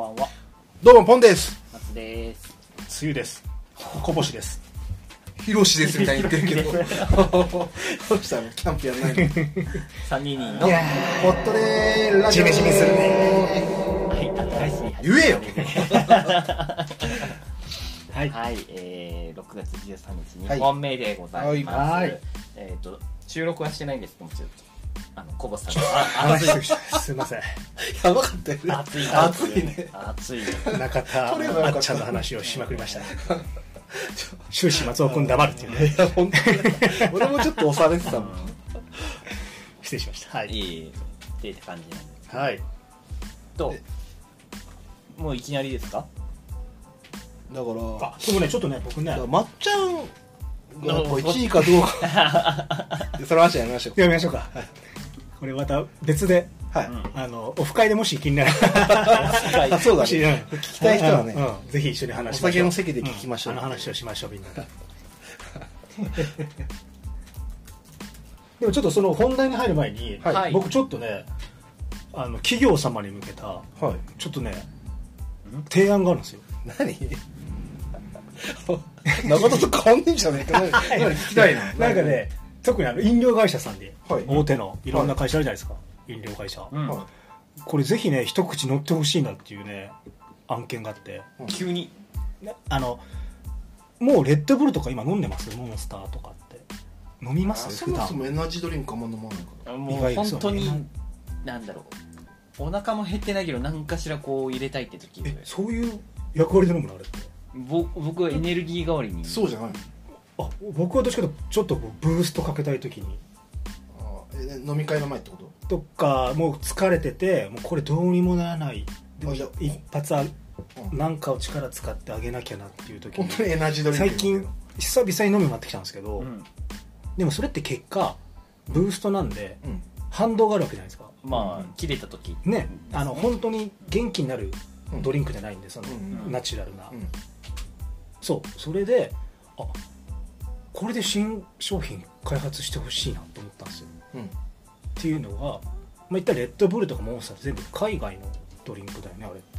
ばんは。どうもポンです。松です。梅雨です。こぼしです。ヒロシですみたいに言ってるけど。どうしたの？キャンプやんないの？3人の。いやー。ホットでーラジオジメジメするね。はい言えよ。はい。はい、えー、6月13日はい。2本目でございます、はい。えっ、と収録はしてないんですけどもちょっとあのコボさんが。あ話しすいません。やばかったよね。暑い暑いね。暑い中田あっちゃんの話をしまくりました。終始松尾君黙るっていうね。いや本当に。俺もちょっと押されてたもん。失礼しました。はい。いいって感じなんですはい。ともういきなりですか？だからあでもねちょっとね僕ね。まっちゃんがやっぱ1位かどうか。でその話やめましょう。やめましょうかこれまた別ではい、うんあのオフ会でもし気になる。あそうだね。うん。聞きたい人はね、うん。ぜひ一緒に話しましょう。お酒の席で聞きましょう。うんあの話をしましょうみんなで。でもちょっとその本題に入る前に、はい。僕ちょっとねあの企業様に向けたはい。ちょっとね提案があるんですよ。何？中田と変わんねえんじゃねえか。何何？聞きたいななんかね特にあの飲料会社さんで、はい。大手のい。ろんな会社あるじゃないですか、飲料会社、うん。はこれぜひね一口乗ってほしいなっていうね案件があって。急に。ねあのもうレッドブルとか今飲んでますモンスターとかって。飲みます？そ普段。もそもエナジードリンクあんま飲まないからもう本当になんだろう。お腹も減ってないけど何かしらこう入れたいって時えそういう役割で飲むの？あれって。ぼ僕はエネルギー代わりに。そうじゃないあ僕はどっちかというとちょっとこうブーストかけたい時に。あえ飲み会の前ってこと？とかもう疲れててもうこれどうにもならない。でもあじゃあ一発あうん。なんかを力使ってあげなきゃなっていう時に。本当にエナジードリンク最近久々に飲むようになってきたんですけど、うん。でもそれって結果ブーストなんでうん。反動があるわけじゃないですか。まあ切れた時。ねあの本当に元気になるうん。ドリンクじゃないんでそのうん。ナチュラルな、うん。そう。それであこれで新商品開発してほしいなと思ったんですよ。うん。っていうのが、まあ、言ったらレッドブルとかモンスター全部海外のドリンクだよねあれって。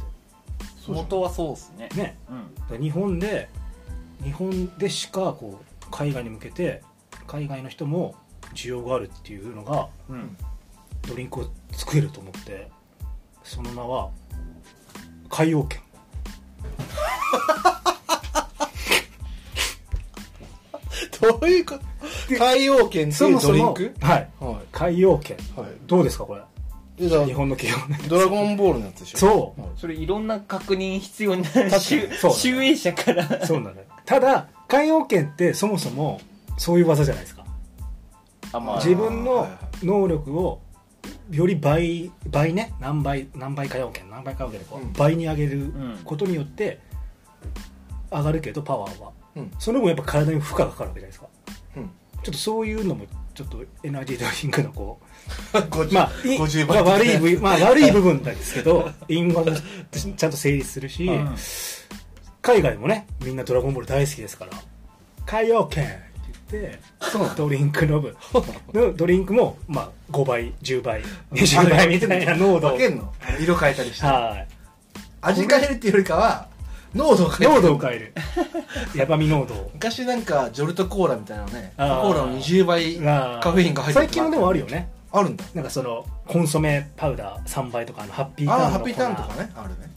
元はそうですね。ね。うん。日本で日本でしかこう海外に向けて海外の人も需要があるっていうのがうん。ドリンクを作れると思ってその名は海洋圏 どういうこと？海洋圏っていうドリンク？はい。は海洋圏いはい。どうですかこれ？でだ日本の企業ね。ドラゴンボールのやつでしょ？そう。はい。それいろんな確認必要なかに。集そうだね。集英社から。そうなんだよただ海洋圏ってそもそもそういう技じゃないですか。あまあ。自分のはいは能力をより倍倍ね？何倍何倍海洋圏何倍海洋圏でこう、うん。倍に上げるん。ことによって上がるけどパワーはうん。その分やっぱ体に負荷がかかるわけじゃないですか。うん。ちょっとそういうのもちょっとエナジードリンクのこ50 うまあい50まあ倍悪い部、まあ、悪い部分なんですけど 因果もちゃんと成立するし、うん。海外もねみんな「ドラゴンボール」大好きですから「海洋圏」って言ってドリンク飲む のドリンクも、まあ、5倍10倍20倍みたいな濃度。分けんの色変えたりして。はい。味変えるっていうよりかは濃度を変える濃度を変える。ヤバみ濃度を。昔なんかジョルトコーラみたいなのねコあー。ーラの20倍あー。カフェインが入ってる最近もでもあるよね。あるんだ。なんかそのコンソメパウダー3倍とかあのハッピーターンのああハッピーターンと粉かねあるね。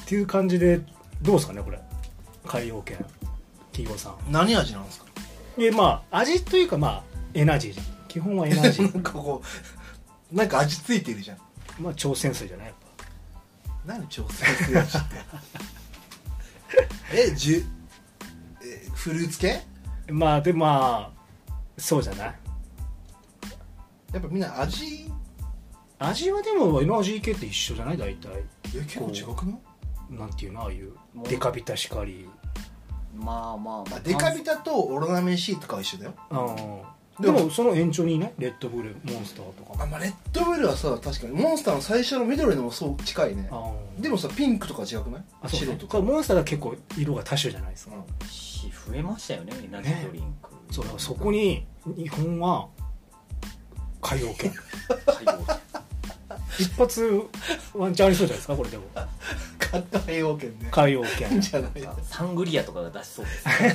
っていう感じでどうですかねこれ？海洋圏。企業さん。何味なんですか？でまあ味というかまあエナジー。基本はエナジなんー。か こうなんか味ついてるじゃん。まあ超潜水じゃないやっ何調整する味って えじゅえフルーツ系？ぱまあでまあそうじゃない？やっぱみんな味？味はでもエナジー系って一緒じゃない？大体。え結構違くない？なんていうの？ああいうデカビタしかり。まあまあまあ。あデカビタとオロナミン C とかは一緒だよ。うんでもその延長にねレッドブルモンスターとか。あ、まあ、レッドブルはさ確かに。モンスターの最初の緑のもそう近いね。あでもさピンクとか違くない？あそうね。白とか。モンスターは結構色が多種じゃないですか、し増えましたよねエナジードリンク、そうだからそこに日本は海洋圏 海洋一発ワンチャンありそうじゃないですかこれでも海洋圏ね。海洋圏じゃない。サングリアとかが出しそうですね。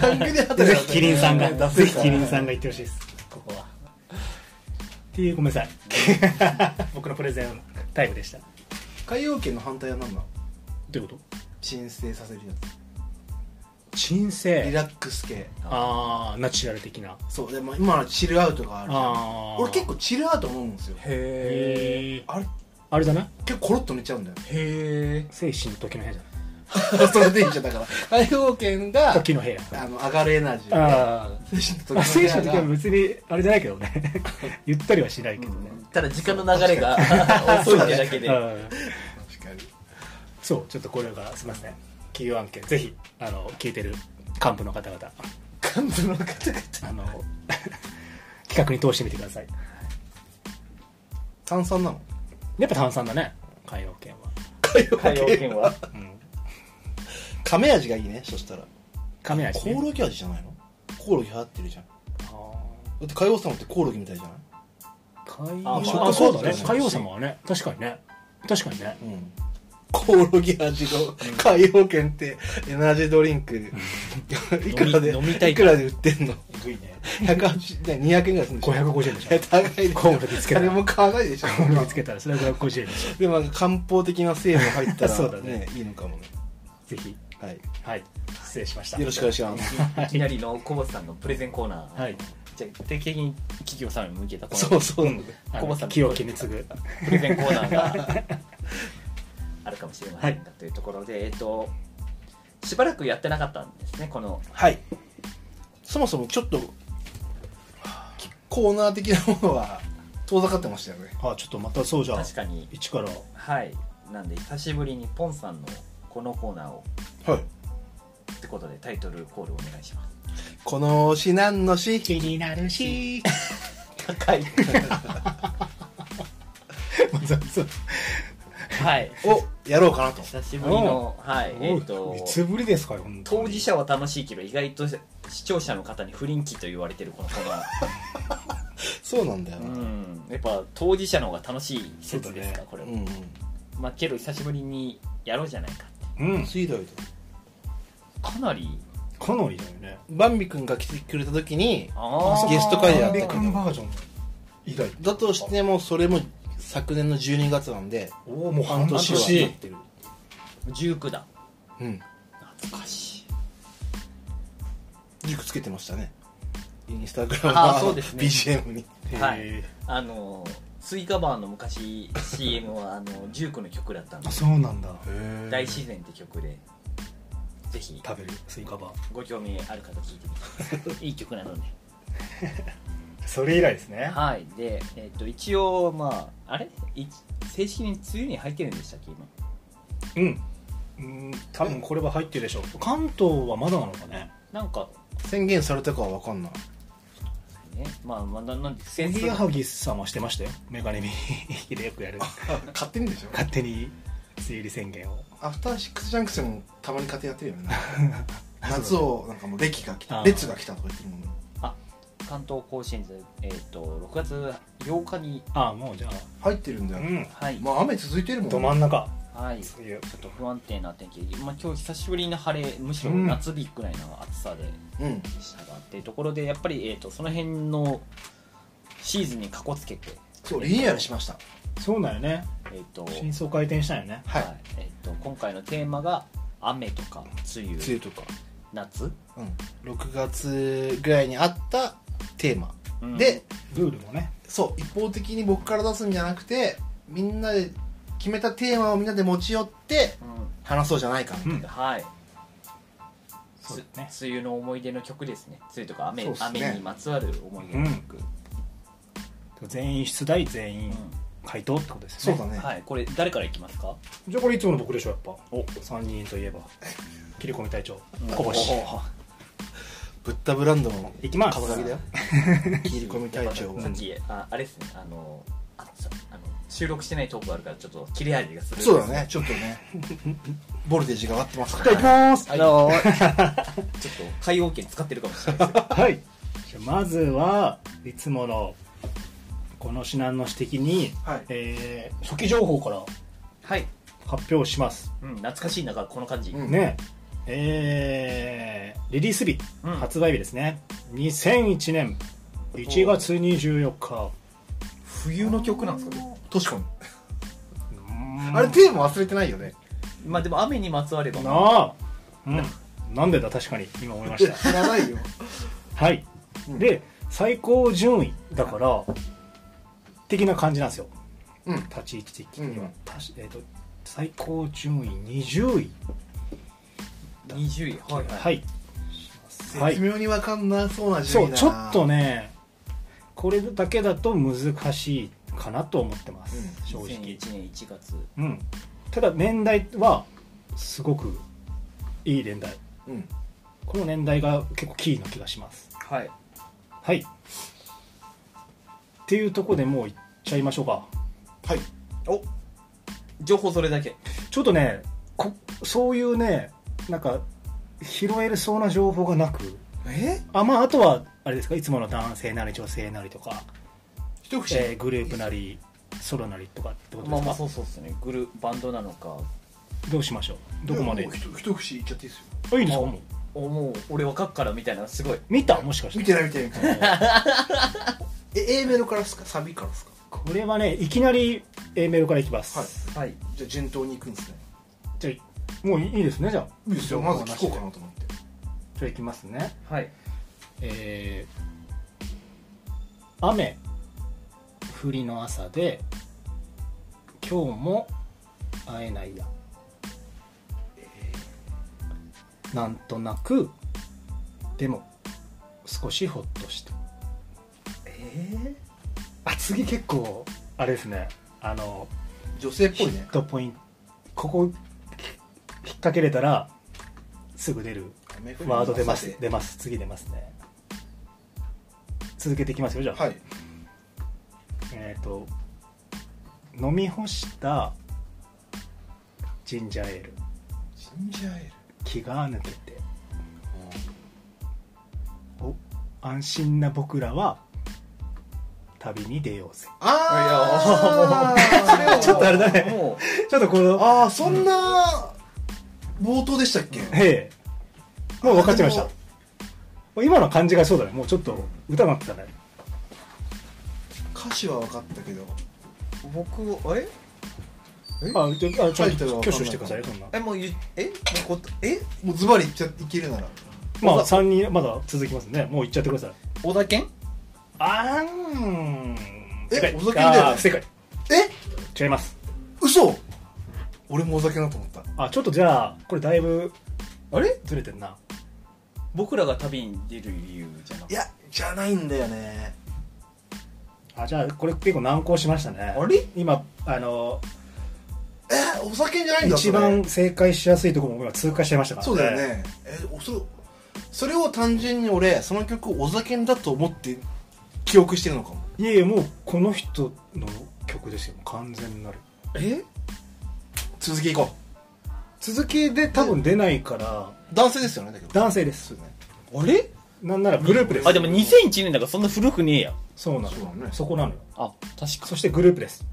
サングリアだぜひキリンさんがぜひキリンさんが言ってほしいです。ここは。っていうごめんなさい。僕のプレゼンタイムでした。ど海洋圏の反対は何なのういうこと？鎮静させるや鎮つリ静ラックス系。ああナチュラル的な。そう。でも今はチルアウトがあるじゃん。あー。俺結構チルアウト思うんですよ。へへえあれあれだな。結構コロッと寝ちゃうんだよ。えへえ精神の時の部屋じゃ それでいいじゃん。だから海洋圏がない時の部屋。あの上がるエナジーあ精神と時の部屋が。神の時は別にあれじゃないけどね。ゆったりはしないけどね、ただ時間の流れが遅いってだけで。うん。確かに。そうちょっとこれがすみません。企業案件。ぜひあの聞いてる幹部の方々。幹部の方々。あの 企画に通してみてください。炭酸なの？やっぱ炭酸だね。海洋圏は。海洋海洋圏は？うん。亀味がいいねそしたら。亀味ね。コオロギ味じゃないの？コオロギ流行ってるじゃん。だあって海王様ってコオロギみたいじゃない？ー海あ洋まああそうだね。そうだね。海洋様はね。確かにね。確かにね。うんコオロギ味の海洋圏ってエナジードリンク。いくらで飲みたい。いくらで売ってんの？グいね。180ね200円ぐらいするんでしょ？550円でしょ。え高いでしコオロギつけたら。誰も買わないでしょ。コオロギつけたらそれは550円でしょ。でもなんか漢方的な成分入ったらそうだね。いいのかもね。ぜひ。はい。はい。失礼しました。よろしくお願いします。い。きなりの小坊さんのプレゼンコーナー、はい。じゃあ定期的に企業さんに向けたこのそうそう。うん。あコバさんの清きに次ぐ。プレゼンコーナーがあるかもしれませんというところで、えっと、しばらくやってなかったんですねこの。はい。そもそもちょっとコーナー的なものは遠ざかってましたよね。あちょっとまたそうじゃあ確かに。一から。はい。なんで久しぶりにポンさんのこのコーナーを。はい。ってことでタイトルコールお願いします。この詩何の詩気になるし。高い。そうはい。をやろうかなと。久しぶりのはい。えっ、といつぶりですかよ本当事者は楽しいけど意外と視聴者の方に不倫期と言われてるこのコーナーそうなんだような、ん。やっぱ当事者の方が楽しい説ですか、これは、うんうん。まあけど久しぶりにやろうじゃないかって。うん。ついだよかなり。かなりだよね。バンビ君が来てくれた時にあゲスト会でやった。ビけど君バージョン。以来だとしてもそれも昨年の12月なんでおおもう半年は。経ってる19だ。うん。懐かしい。塾つけてましたね。インスタグラムあそうですね。BGM に。はい。へあのスイカバーの昔 CM はあのジュークの曲だったんで。ーあそうなんだ。大自然って曲でぜひ。食べるスイカバー。ご興味ある方聞いてみていい曲なので それ以来ですね。はい。で、えっと一応まああれ？い正式に梅雨に入ってるんでしたっけ今？うん。うん多分これは入ってるでしょう。関東はまだなのかね。なんか。宣言されたかは分かんない。ね。まあまあななんでおぎやはぎさんはしてましたよ。メガネ見でよくやる。勝手にでしょ。勝手に梅雨入り宣言を。アフターシックスジャンクションもたまに勝手にやってるよね。夏をなんかもう歴が来あー。た列が来たとか言ってるもんね。あ関東甲信越えっ、と6月8日にああもうじゃあ入ってるんだよ、うん。はい、まあ雨続いてるもんど真ん中。はい、ちょっと。不安定な天気、まあ、今日久しぶりの晴れむしろうん。夏日くらいの暑さでうん。したがっていうところでやっぱり、えー、とその辺のシーズンにかこつけてそうリニューアルしました。そうだよね。えっ、と真相回転したよね。はい、えー、と今回のテーマが雨とか梅雨。梅雨とか、夏、うん、6月ぐらいにあったテーマ、うん。でルールもね。そう一方的に僕から出すんじゃなくてみんなで決めたテーマをみんなで持ち寄ってうん。話そうじゃないかみたいな、うん。はい。そうだね。つ梅雨の思い出の曲ですね。梅雨とか雨,、雨にまつわる思い出の曲、全員出題全員う回答ってことですね。そうだね、んはい。これ誰からいきますか？じゃあこれいつもの僕でしょやっぱ。お3人といえば。切り込み隊長。うん。小星おブッダブランドのいきます。切り込み隊長さっきああれですね。あのあさあの収録してないトークあるからちょっと切れ味がする。そうだね。ちょっとね。ボルテージが上がってますかじゃあいきらます。あのーちょっと海洋圏使ってるかもしれないです。よはい。じゃあまずはいつものこの指南の指摘に、はい。えー初期情報からはい。発表します。うん懐かしいなんかこの感じ。うん。ねえーリリース日、うん。発売日ですね。2001年1月24日。冬の曲なんですか？ね確かに。うん。あれテーマ忘れてないよね。まあでも雨にまつわれば。なあ、うん、なんでだ確かに。今思いました。知らないよ。はい、うん。で最高順位だから的な感じなんですよ。うん。立ち位置的には、うん。たしえーと最高順位20位20位。はいはい。はい。はい。絶妙に分かんなそうな順位だな。そうちょっとねこれだけだと難しいかなと思ってます、うん。正直、2001年1月。うん、ただ年代はすごくいい年代。うん。この年代が結構キーな気がします。はい。はい。っていうところでもういっちゃいましょうか。はい。お。情報それだけ。ちょっとねこそういうねなんか拾えるそうな情報がなく？え？あまああとはあれですか？いつもの男性なり女性なりとか、一節、えーグループなりソロなりとかってことですか、まあまあそうそうですね。グルバンドなのか。どうしましょう？どこまで？もう一一節いっちゃっていいですよ。あいいですか？もう。おもう俺分かっからみたいな。すごい。見た？もしかして。見てない見てない見てない。え A メロからですか？サビからですか？これはねいきなり A メロからいきます、はい。はい。じゃあ順当に行くんですね。じゃあもういいですねじゃあ。いいですよ。まず聞こうかなと思って。じゃあいきますね。はい。えー雨降りの朝で今日も会えないや、なんとなくでも少しほっとしてえあ次結構あれですね。あの女性っぽヒいね。ットポイント。ここ引っ掛けれたらすぐ出るワード出ます。出ます。次出ますね。続けていきますよじゃあ、はい。えっ、と飲み干したジンジャーエール。ジンジャーエール。気が抜けて。お安心な僕らは旅に出ようぜ。ああ ちょっとあれだね。も ちょっとこのああそんな冒頭でしたっけ？へえ。もう分かっちゃいました。今の感じがそうだね。もうちょっと歌になってたね。歌詞は分かったけど。う僕あれえ？あちょあちょタイトルは分かんない。挙手してください。よそんな。えもう言え？もうこえ？もうズバリいっちゃいけるなら。まあ3人まだ続きますね。もう言っちゃってください。小田健？あーん。え正解。お酒だよ正解。え？違います。嘘俺もお酒だと思った。あちょっとじゃあこれだいぶあれ？ずれてんな。僕らが旅に出る理由じゃなくていやじゃないんだよね。あじゃあこれ結構難航しましたね。あれ？今あのえお酒じゃないんだ一番正解しやすいところも今通過しちゃいましたからそれそうだよね。えおそそれを単純に俺その曲をお酒だと思って記憶してるのかも。いやいやもうこの人の曲ですよ。完全なる。え？続きいこ続きで多分出ないからう男性ですよねだけど。男性です。あれ？なんならグループです。あでも2001年だからそんな古くねえや。そうなのそうだね。そこなのよ。あ確か。そしてグループです。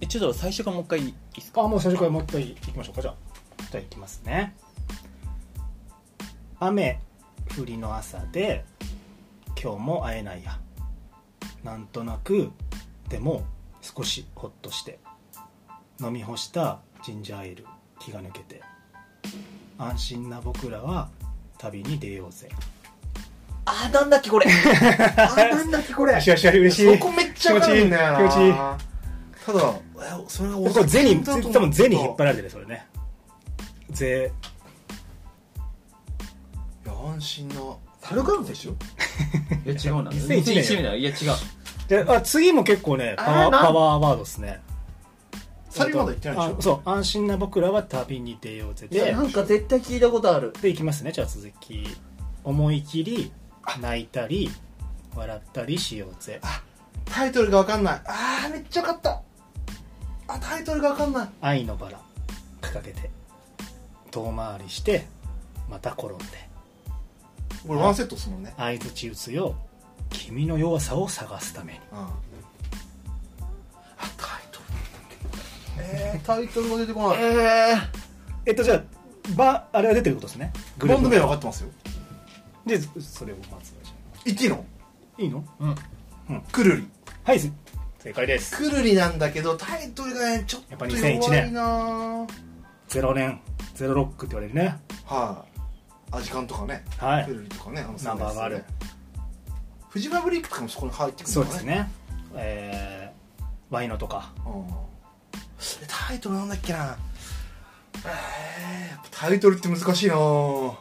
えちょっと最初からもう一回いいですか？あもう最初からもう一回いきましょうか。じゃあじゃあいきますね。雨降りの朝で今日も会えないや。なんとなくでも少しほっとして飲み干したジンジャーエール気が抜けて安心な僕らは旅に出ようぜ。あなんだっけこれ。あなんだっけこれ。よしよしよし嬉しい。そこめっちゃわかるんだよな。気持ちいい気持ちいい。ただえそれがおこれゼにだと思う多分ゼに引っ張られてるそれね。ゼいや安心な。猿ガンでしょ？いや違うな。2001年2001年だいや違うであ次も結構ねパワーパワーワードですね。サビまだ言ってないでしょ？あそう安心な僕らは旅に出ようぜでんか絶対聞いたことある。でいきますねじゃあ続き。思い切り泣いたり笑ったりしようぜ。タイトルがわかんない。あーめっちゃ分かった。あタイトルがわかんない。愛のバラ掲げて。遠回りしてまた転んで。これワンセットっすもんね。相づち打つよ君の弱さを探すために。うん。あタイトルえー、タイトルが出てこない。ええっとじゃあばあれは出てることですね。グバンド名は分かはってますよ。でそれをまず言っていいの？いいの？うん。くるり。はいす正解です。くるりなんだけどタイトルがねちょっとやっぱ弱2001いなは0年。ゼロロックって言われるね。い。アジカンとかね。はい。くるりとかねあのナンバーガールフジファブリックとかもそこに入ってくるそうですね。えー、ワイノとか。うん。タイトルなんだっけな。えー、やっぱタイトルって難しいな。ぁ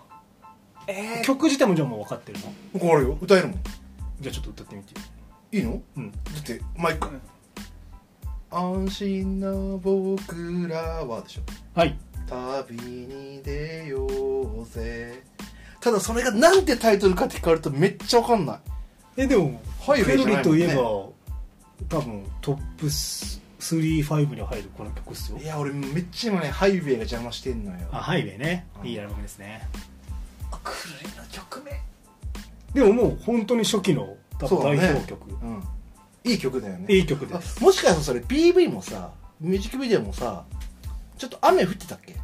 え曲自体もじゃあもう分かってるの？僕あるよ。歌えるもん。じゃあちょっと歌ってみて。よいいの？うん。だってマイク。安心な僕らはでしょ。はい。旅に出ようぜ。ただそれがなんてタイトルかって聞かれるとめっちゃわかんないえでもハイウェイじゃないもんね。クルリといえば多分トップ35には入るこの曲っすよ。いや俺めっちゃ今ねハイウェイが邪魔してんのよ。あハイウェイね。うん。いいアルバムですね。クルリの曲名。でももう本当に初期の多分うだね。表曲、うん。いい曲だよね。いい曲であすもしかしたらそれ PV もさミュージックビデオもさちょっと雨降ってたっけ？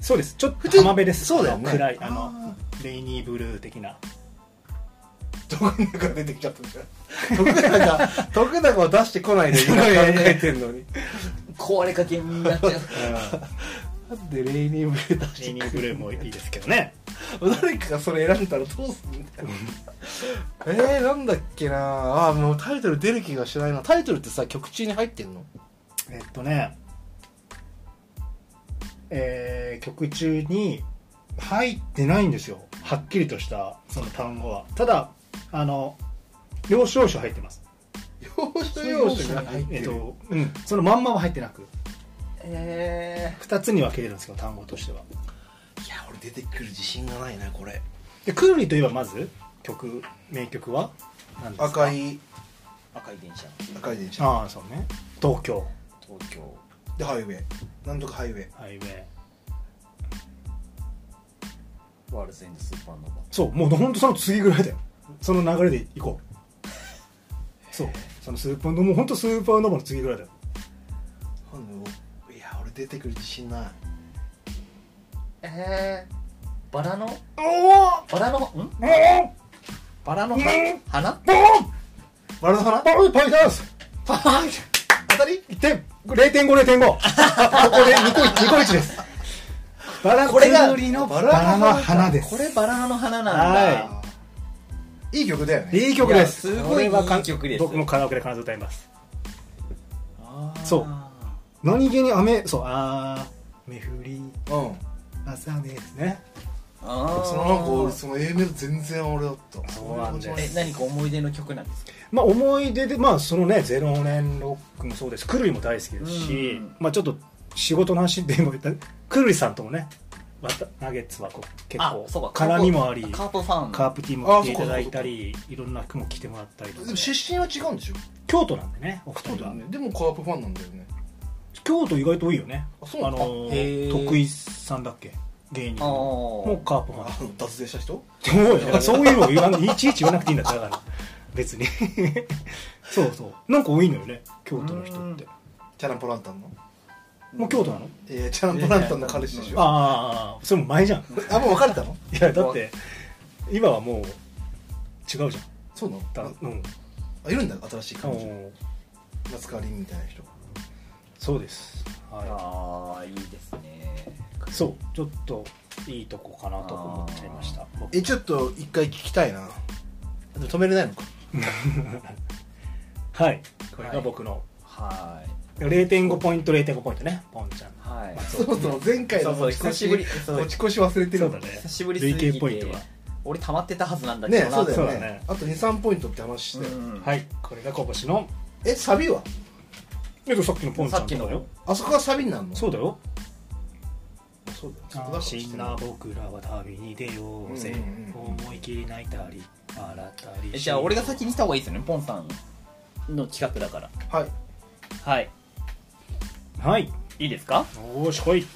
そうです。ちょっと浜辺です。そうだよね。暗いああのレイニーブルー的な徳永が出てきちゃったじゃん徳永徳永を出してこないで 今考えてんのに。壊れかけになっちゃう。なんでレイニーブルー出してレイニーブルーもいいですけどね。誰かがそれ選んだらどうすんだよ。えー、なんだっけな？あーもうタイトル出る気がしないな。タイトルってさ曲中に入ってんの？えっとね。えー曲中に入ってないんですよ。はっきりとしたその単語は。ただあの要所要所入ってます。要所要所が入ってる、えっとうん。そのまんまは入ってなく。え2つに分けれるんですよ単語としては。いや俺出てくる自信がないなこれ。でクーリーといえばまず曲名曲は？何ですか？赤い。ー、赤い電車。赤い電車。ああそうね。東京。東京。でハイウェイ。なんとかハイウェイ。ハイウェイ。ワールズエンドスーパーノーバそうもうほんとその次ぐらいだよその流れでいこう。そう。そのスーパーノもうほんとスーパーノーバの次ぐらいだよ。いや俺出てくる自信ない。えー、バラの？おバラの？ん？おバラのうん。花？ボーンバラの花？パイパイダンスパーン当たり1点。0.5.0.5ここで2個1 2個1です。バラこれがバラの花です。これバラの花なんだ、はいいい曲だよね。いい曲です。すごいいい曲です。僕もカラオケで必ず歌います。そう。何気に雨そう。あー。目降り。うん。朝ねですね。あー。そのなんか俺その A メロ全然俺だった。そうなんです。え何か思い出の曲なんですか？まあ思い出でまあそのね「ゼロ年ロック」もそうです。くるりも大好きですし、うん。まあちょっと仕事の話でも言ったくるりさんともねわたナゲッツはこう結構そうか。絡みもありカープファン。カープティーも来ていただいたりいろんな服も着てもらったりとか。でも出身は違うんでしょ？京都なんでねお二人は。ねで。もカープファンなんだよね。京都意外と多いよね。あそうなの徳井さんだっけ？芸人もうカープファン。あの脱税した人？そうそういうのを言わんいちいち言わなくていいんだってだから。別に。そうそう。なんか多いのよね京都の人って。チャランポランタンの？もう京都なの？えー、チャランポランタンの彼氏でしょ。ああそれも前じゃん。いあもう別れたの？やだって今はもう違うじゃん。そうなの？だうん。あいるんだ？新しい彼女。うん。夏川りんみたいな人。そうです。はああいいですね。いそう。ちょっといいとこかなと思っちゃいました。僕。えちょっと一回聞きたいな。止めれないのか？はい。これが僕の。はい0.5ポイント0.5ポイントね。ポンちゃん。はい。そうそう。前回のそうそう持ち越し久しぶりそう。持ち越し忘れてるそうだね。久しぶりすぎ累て計ポイントは。俺溜まってたはずなんだけどな。ねそうだよね。そうだね。あと23ポイントって話して、うん。はい。これが今年の。えサビは？えっとさっきのポンちゃんとかさっきよ。あそこがサビになるの？そうだよ。そうだよ。そこだから安心な僕らは旅に出ようぜ、うんうん思い切り泣いたり笑ったりえじゃあ俺が先にした方がいいですよねポンさんの企画だから。はい。はいはい。いいですか？よーし来い。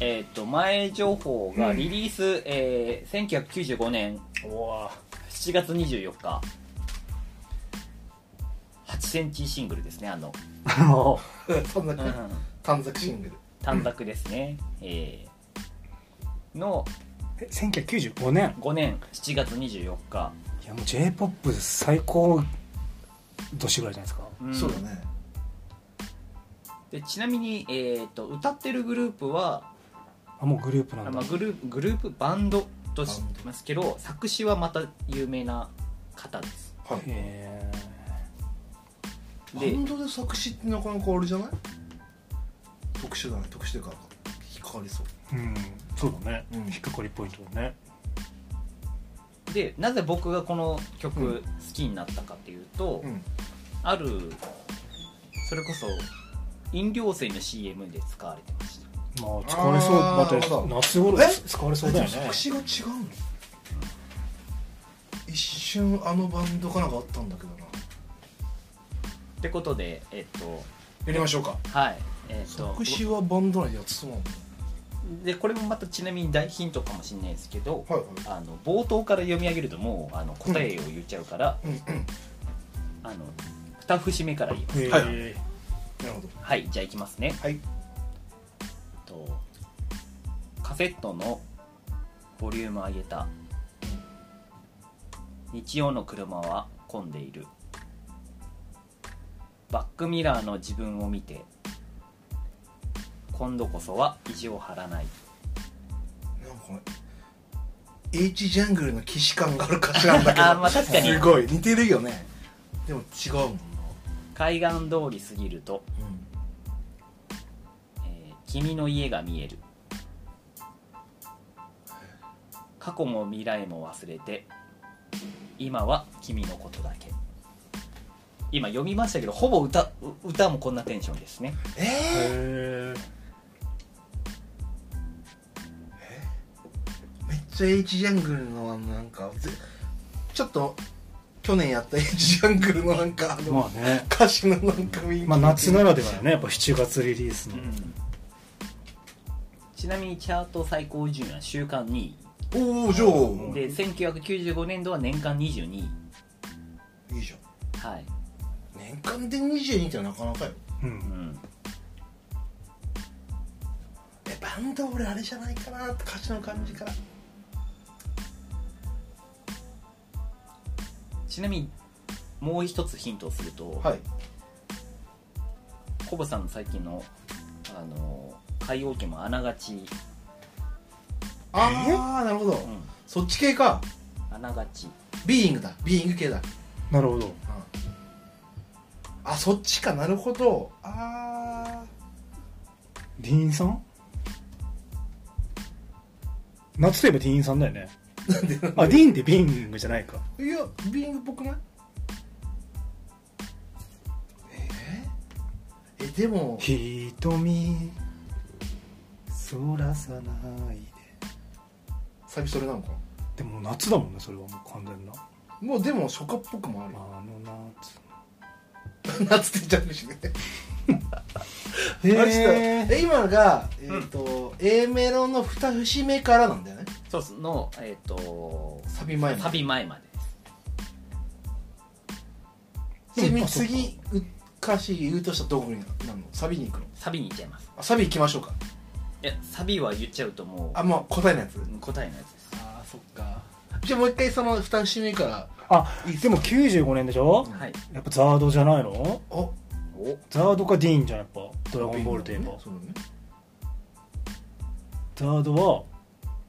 えっ、と前情報がリリース、えー、1995年おわ。7月24日。8センチシングルですねあの、短冊うん短冊シングル。短冊ですね、えー。のえ1995年。5年7月24日、いやもう j p o p 最高年ぐらいじゃないですか。うん。そうだねでちなみに、えー、と歌ってるグループはあもうグループなんだ。あまあ、グループグループバンドと知ってますけど作詞はまた有名な方です。はい。へでバンドで作詞ってなかなかあれじゃない？特殊だね。特殊というか引っかかりそう。えうん。そうだね、うん。引っかかりポイントだね。でなぜ僕がこのうん。曲好きになったかっていうと、うん。あるそれこそ飲料水の CM で使われてました。まあ使われそうあーまたなる。ほど夏頃え？使われそうだよね。作詞が違うの？一瞬あのバンドかなんかあったんだけどな。ってことでえっとやりましょうか。はい。えっと作詞はバンド内でやってそうなのでこれもまたちなみに大ヒントかもしれないですけど、はいはい。あの冒頭から読み上げるともうあの答えを言っちゃうから、うんうん。あの二節目から言います。はいなるほど。はいじゃあいきますね。はい。とカセットのボリューム上げた。日曜の車は混んでいる。バックミラーの自分を見て。今度こそは意地を張らない。なんかね H ジャングルの騎士感がある歌詞なんだけど。あまあ確かに。すごい。似てるよね。でも違うもんな海岸通り過ぎると、えー君の家が見える。過去も未来も忘れて今は君のことだけ。今読みましたけどほぼ歌う歌もこんなテンションですね。えへえ？ー、めっちゃ H ジャングルのあのなんかぜちょっと去年やった H ジャングルのなんかあの、まあね。歌詞のなんか雰囲気まあ夏ならではだね。やっぱ7月リリースの、ちなみにチャート最高順位は週間2位。おおじゃあ。で1995年度は年間22位。いいじゃん。はい、年間で22ってなかなかよ。ううん。ん、えバンド俺あれじゃないかなって歌詞の感じからちなみにもう一つヒントをすると、はい。コブさんの最近のあの海王家もあながち、ああなるほど、うん、そっち系か。あながち。ビーイングだ。ビーイング系だ、なるほど。あそっちか。なるほど。あディーンさん？夏といえばディーンさんだよね。あなんであディーンってビーングじゃないか。いやビーイングっぽくない？えー、えでも。瞳そらさないで。サビそれなのか？でも夏だもんねそれはもう完全な。もうでも初夏っぽくもあるよ。あの夏。夏って言っちゃうしね。へあれしたええ今が、えーと A メロの2節目からなんだよねそうすのえっ、とサビ前まで。サビ前までちなみに次う歌詞言うとしたらどこになるの？サビに行くの？サビに行っちゃいます。あサビ行きましょうか。いやサビは言っちゃうともうあもう答えのやつ？答えのやつです。ああそっか。じゃあもう一回その2節目から。あでも95年でしょ？はい。やっぱザードじゃないの？お。おザードかディーンじゃんやっぱ。ドラゴンボールといえば。そうだね。ザードは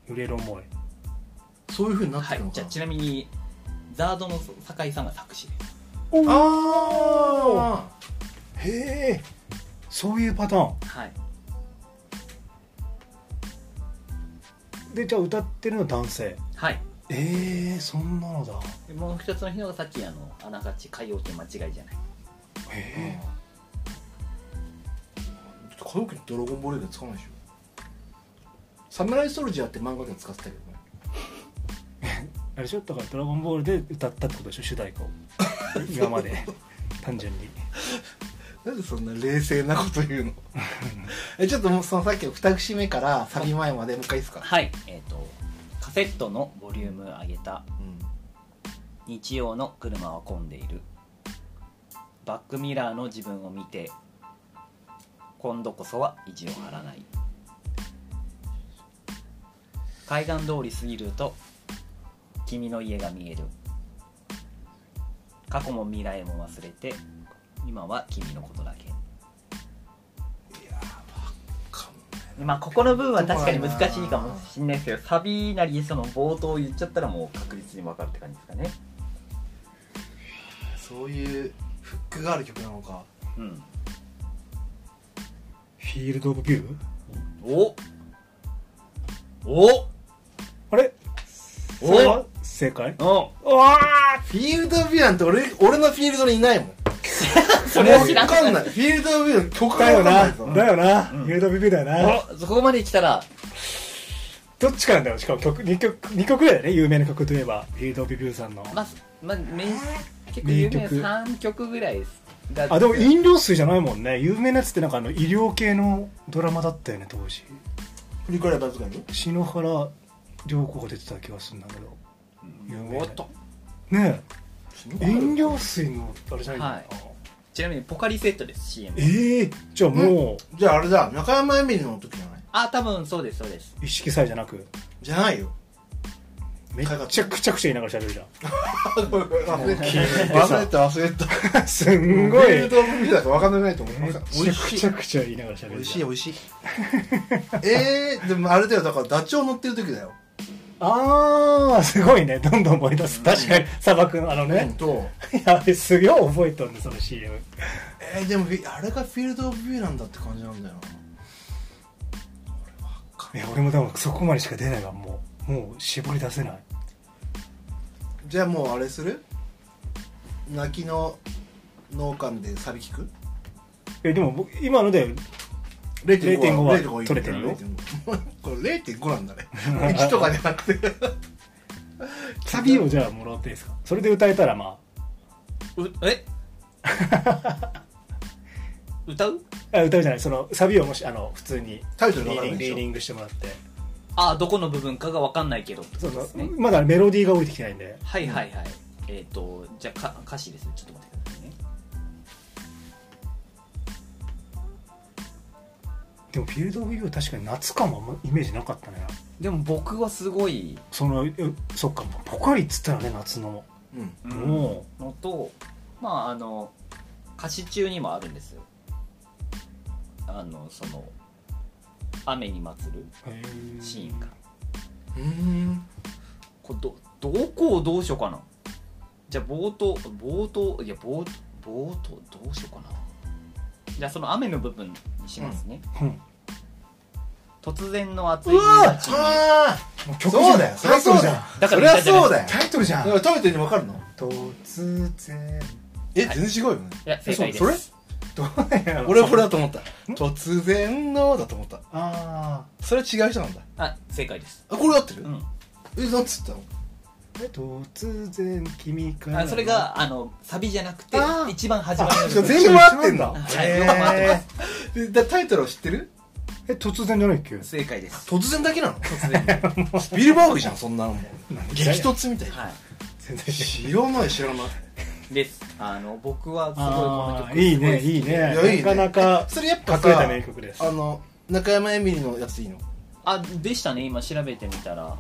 揺れる思い。そういうふうになってるのかはい。じゃあちなみにザードの酒井さんが作詞です。あへえそういうパターン。はい。でじゃあ歌ってるの男性。はい。えー、そんなのだ。でもう一つの日のがさっきあのあながち海王家間違いじゃない。あへ歌謡曲にドラゴンボールが使わないでしょサムライソルジャーって漫画では使ってたけどね。え あれでしょ？だから「ドラゴンボール」で歌ったってことでしょ？主題歌を。今まで。単純に。なんでそんな冷静なこと言うの？えちょっともうそのさっきの2節目からサビ前までもう一回いいですか？はい。えっ、とカセットのボリューム上げたうん日曜の車は混んでいる。バックミラーの自分を見て今度こそは意地を張らない海岸通り過ぎると君の家が見える。過去も未来も忘れて今は君のことだけ。まあここの部分は確かに難しいかもしれないですけどサビなりその冒頭言っちゃったらもう確実に分かるって感じですかね。そういうフックがある曲なのか。うん。フィールド・オブ・ビューお。おあれ？お？それは？正解？お。うわフィールド・オブ・ビューなんて俺俺のフィールドにいないもん。それは知らん。わかんない。フィールド・オブ・ビューの曲だよな。だよな、うん。フィールド・オブ・ビューだよな。おそこまで来たら。どっちかなんだよ？しかも曲2曲二曲だよね？有名な曲といえば。フィールド・オブ・ビューさんの。まあ、まあ、め結構有名な名曲。3曲ぐらいですがあでも飲料水じゃないもんね。有名なやつってなんかあの医療系のドラマだったよね当時。振り返れば使い篠原涼子が出てた気がするんだけど。有名おっとねえ。飲料水のあれじゃない？んだよな、ちなみにポカリセットです CM え？えじゃあもじゃああれだ中山エミリの時じゃない？あ多分そうですそうです。う一色祭じゃなく。じゃないよ。めっちゃくちゃくちゃ言いながら喋るじゃ忘れた忘れた忘れた。んすんごい。だから分かんないと思う。めっ美ちゃく味しいちゃくちゃ言いながら喋美るじゃん。味しい美味しい。えー、でもあれだよだからダチョウ乗ってる時だよああすごいね。どんどん思い出す。確かに砂漠のあのうんね、と。いやあれすげえ覚えとんねその CM えー、でもあれがフィールド・オブ・ビューなんだって感じなんだよい。や俺もでもそこまでしか出ないわもう。もう絞り出せない。じゃあもうあれする？泣きの農館でサビ聞く？えでも僕今ので0.5は取れてるよ。0.5これ0.5なんだね。1とかじゃなくて。サビをじゃあもらっていいですか？それで歌えたらまうえ？歌う？ああ歌うじゃない。そのサビをもしあの普通にタイトルリーディングリーディングしてもらって。あどこの部分かが分かんないけどってそうそう。まだメロディーが降りてきてないんで。はいはいはい。えっ、とじゃあか歌詞ですね。ちょっと待ってでも FIELD OF VIEW 確かに夏感もあんまイメージなかったね。でも僕はすごい。そのえそっか。ポカリっつったらね夏の。うん。ものとまああの歌詞中にもあるんですよ。あのその雨に祭るうへー。シーンが。うん。これどどこをどうしようかな。じゃあ冒頭冒頭いや冒冒頭どうしようかなじゃあその雨の部分にしますね、うん。突然の暑いに。あもう曲そうだよ。そりゃそうだよ。だからそりゃそうだよ。タイトルじゃん。だから食べてるの分かるの？突然。え全然違うよね。いや正解です。それ？どうやろ俺はこれだと思った。突然のだと思った。あそれは違う人なんだ。あ正解です。あこれ合ってる？うん。えなんつったの？あ突然君からあそれがあのサビじゃなくてあー。一番始まりの部分全部合ってんだはい。よく回ってます。でだタイトルを知ってる？え突然じゃないっけ？正解です。突然だけなの？突然。スピルバーグじゃんそんなのも何激突みたいな。は全然知らない。知らない。いです。あの僕はすごいこの曲いいねいいね。やいいね。なかなかそれやっぱ隠れたさ名曲です。あの中山エミリのやついいの？あでしたね今調べてみたら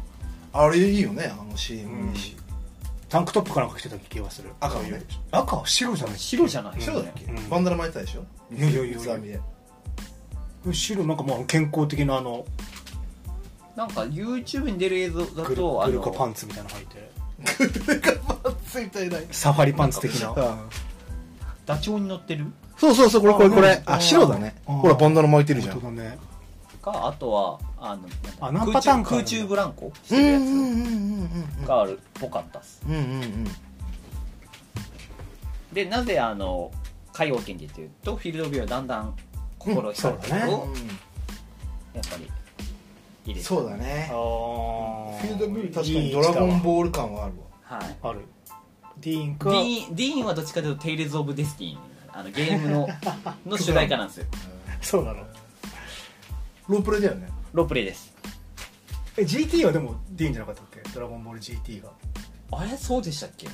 あれいいよねあの CM いいしタンクトップかなんか着てた気がする。赤のね。赤白じゃない。白じゃない。白だっけ？うん。バンダナ巻いてたでしょ？いやいやいや三つ編みで白なんかまあ健康的なあのなんか YouTube に出る映像だグルとあグルカパのンツみたいなの履いて。グルカパンツみたいな。サファリパンツ的な。あ。ダチョウに乗ってる？そうそうそうこれこれこれ。ああ白だね。ほらバンダナ巻いてるじゃん。本当だねかあとはあのあ何パターンか空中空中ブランコしうてるやんうんうんうんつがあるっぽかったっす。うんうんうんでなぜあの海洋圏でというとフィールドビューはだんだん心を光るうんそうだね。をやっぱり入れてそうだね。フィールドビュー確かにドラゴンボール感はあるわ。はい。ある。ディーンデかィーンディーンはどっちかというと「テイルズ・オブ・デスティーン」あのゲームの の主題歌なんですよ。そうなのロープレだよね。ロープレイです。え GT はでもディーンじゃなかったっけ？ドラゴンボール GT が。あれ？そうでしたっけ？わ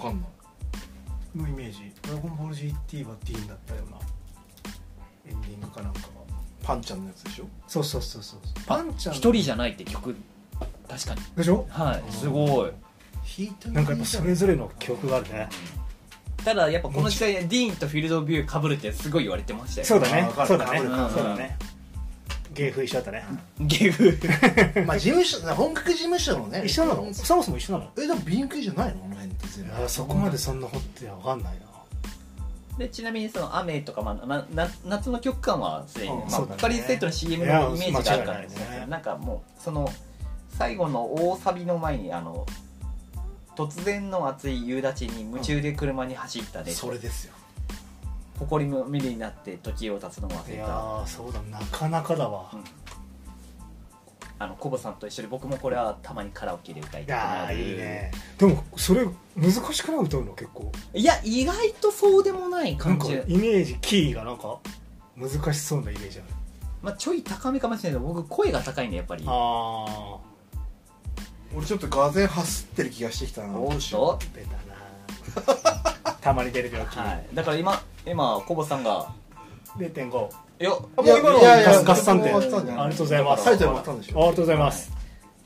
かんない。のイメージ「ドラゴンボール GT」はディーンだったような。エンディングかなんかは。パンちゃんのやつでしょ？そうそうそうそうパンちゃん一人じゃないって曲。確かに。でしょ？はい。すごい。弾いてなんかやっぱそれぞれの記憶があるね。ただやっぱこの時代ディーンとフィールドビューかぶるってすごい言われてましたよ。そうだね。わかる。そうだね。わかるそうだね芸風一緒だったね。ゲフまあ事務所本格事務所のね。一緒なの？そもそも一緒なの？えでも B 級じゃないの？この辺って全部あそこまでそんな掘ってわかんないな。でちなみにその雨とか、まあ、なな夏の曲感はすでに、うん。まあ、そうだね。ポカリスエットの CM のイメージがあるからです間違いないね。なんかもうその最後の大サビの前にあの突然の熱い夕立に夢中で車に走ったで、それですよ誇りの目になって時を経つのを忘いやれたーそうだなかなかだわ。うん。あのコボさんと一緒に僕もこれはたまにカラオケで歌いいたくなる。やーいいね。でもそれ難しくない歌うの結構。いや意外とそうでもないなん感じかイメージキーがなんか難しそうなイメージある。まあ、ちょい高めかもしれないけど僕声が高いんでやっぱり。あ俺ちょっとがぜ走ってる気がしてきたな。おっと。ー出たなたまに出る病気、はい、だから今今コボさんが。0.5いやあもう今の合算点ありがとうございます。ありがとうございます、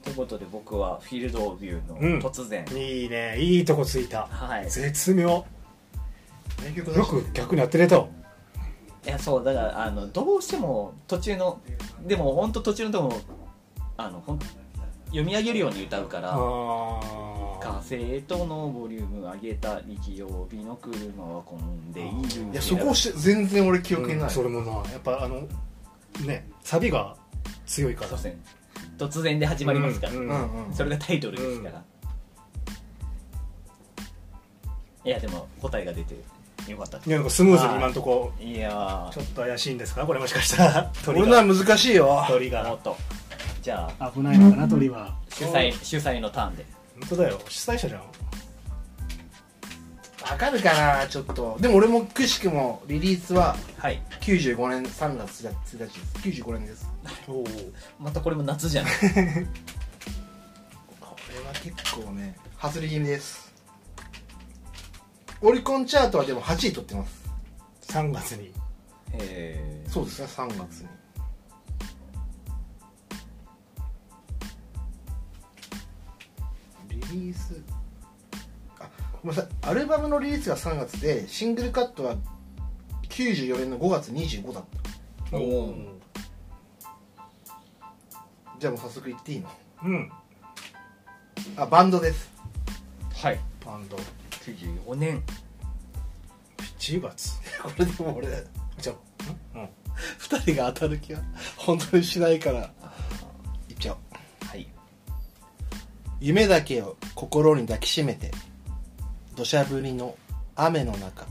ということで僕はフィールドビューうん。の突然、いいね。いいとこついた。はい。絶妙。よく逆にやってれたわいやそうだからあのどうしても途中のでも本当途中のとこあの読み上げるように歌うからあカセットのボリューム上げた日曜日の車は混んでいるいやそこをし全然俺記憶にない、それもなやっぱあのねサビが強いから。突然突然で始まりますから、うんうんうん。それがタイトルですから、いやでも答えが出てよかったいやなんかスムーズに今んとこ。いやちょっと怪しいんですか？これもしかしたら。鳥が難しいよ。鳥が。ーもっとじゃあ。危ないのかな鳥は。主催主催のターンで。本当だよ。主催者じゃん。わかるかなちょっと。でも俺もくしくもリリースははい。95年3月1日です。95年です。おおまたこれも夏じゃん。これは結構ね外れ気味です。オリコンチャートはでも8位取ってます。3月に。えそうですね3月にリリース。あごめんなさい。アルバムのリリースが3月でシングルカットは94年の5月25だった。おおじゃあもう早速言っていいの？うん。あバンドです。はい。バンド。94年。7月。これでも俺じゃあうん。2人が当たる気が本当にしないから夢だけを心に抱きしめて土砂降りの雨の中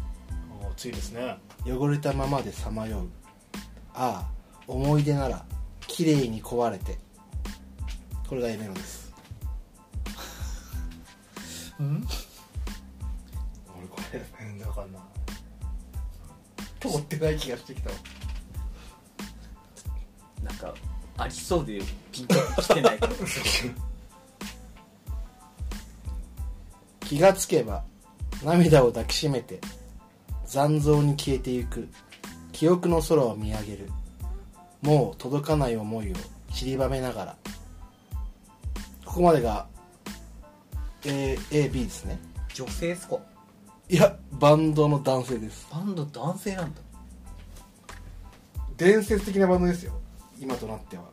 お暑いですね。汚れたままでさまよう。ああ思い出なら綺麗に壊れて。これがメロです。うん？俺これうんだからな。通ってない気がしてきたわ。なんかありそうでピンときてない。か ら気がつけば涙を抱きしめて残像に消えてゆく。記憶の空を見上げる。もう届かない思いを散りばめながら。ここまでが A- AB ですね。女性っすか？いやバンドの男性です。バンド男性なんだ。伝説的なバンドですよ。今となっては。